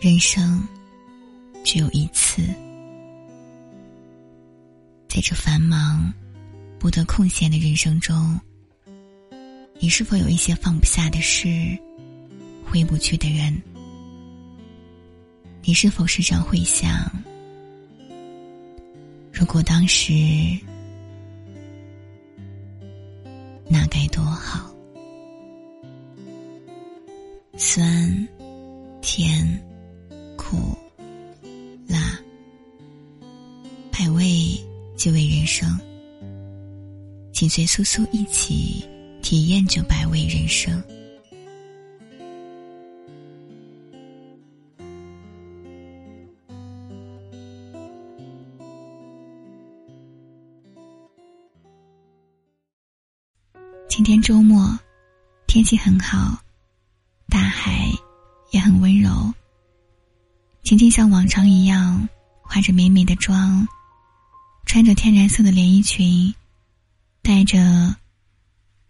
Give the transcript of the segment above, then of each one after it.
人生只有一次，在这繁忙、不得空闲的人生中，你是否有一些放不下的事、回不去的人？你是否时常会想，如果当时那该多好？酸、甜。苦、辣，百味即为人生。请随苏苏一起体验这百味人生。今天周末，天气很好，大海也很温柔。晴晴像往常一样化着美美的妆，穿着天然色的连衣裙，戴着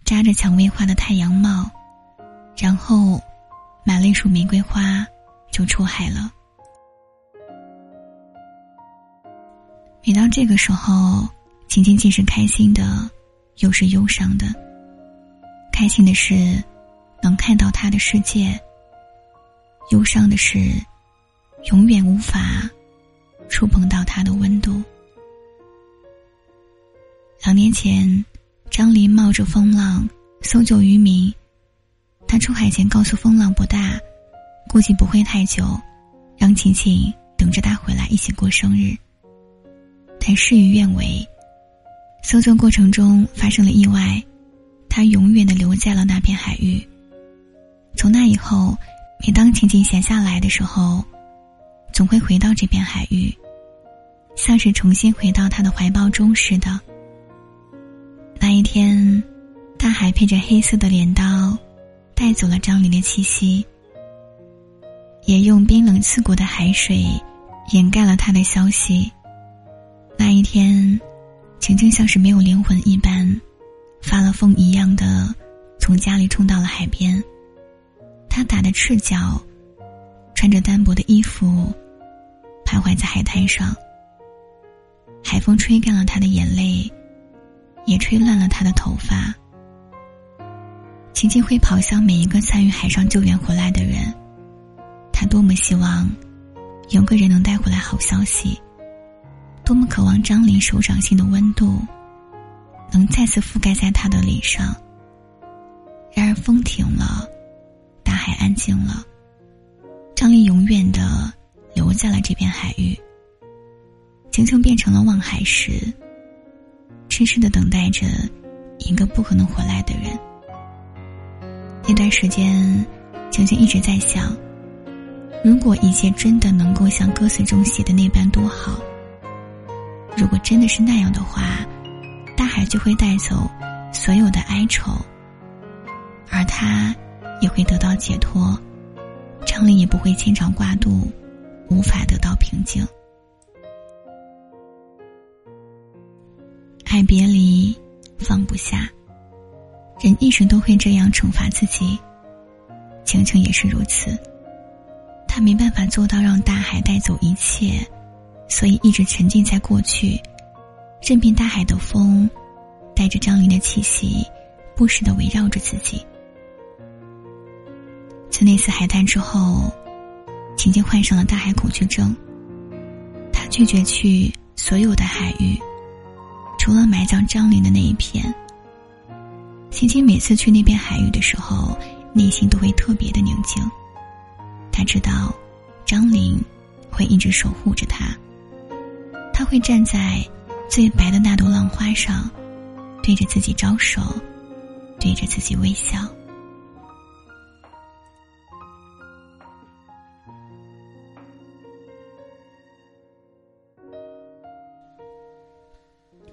扎着蔷薇花的太阳帽，然后买了一束玫瑰花，就出海了。每到这个时候，晴晴既是开心的，又是忧伤的。开心的是能看到他的世界，忧伤的是。永远无法触碰到它的温度。两年前，张林冒着风浪搜救渔民。他出海前告诉风浪不大，估计不会太久，让晴晴等着他回来一起过生日。但事与愿违，搜救过程中发生了意外，他永远的留在了那片海域。从那以后，每当晴晴闲下来的时候。总会回到这片海域，像是重新回到他的怀抱中似的。那一天，大海配着黑色的镰刀，带走了张琳的气息，也用冰冷刺骨的海水掩盖了他的消息。那一天，晴晴像是没有灵魂一般，发了疯一样的从家里冲到了海边。他打的赤脚。穿着单薄的衣服，徘徊在海滩上。海风吹干了他的眼泪，也吹乱了他的头发。晴晴会跑向每一个参与海上救援回来的人，他多么希望有个人能带回来好消息，多么渴望张琳手掌心的温度能再次覆盖在他的脸上。然而风停了，大海安静了。张丽永远的留在了这片海域。晴晴变成了望海石，痴痴的等待着一个不可能回来的人。那段时间，晴晴一直在想：如果一切真的能够像歌词中写的那般多好。如果真的是那样的话，大海就会带走所有的哀愁，而他也会得到解脱。张琳也不会牵肠挂肚，无法得到平静。爱别离，放不下，人一时都会这样惩罚自己。晴晴也是如此，他没办法做到让大海带走一切，所以一直沉浸在过去，任凭大海的风带着张琳的气息，不时的围绕着自己。自那次海滩之后，晴晴患上了大海恐惧症。他拒绝去所有的海域，除了埋葬张琳的那一片。晴晴每次去那片海域的时候，内心都会特别的宁静。他知道，张琳会一直守护着他。他会站在最白的那朵浪花上，对着自己招手，对着自己微笑。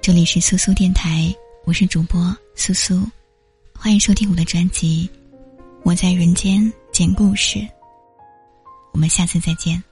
这里是苏苏电台，我是主播苏苏，欢迎收听我的专辑《我在人间讲故事》，我们下次再见。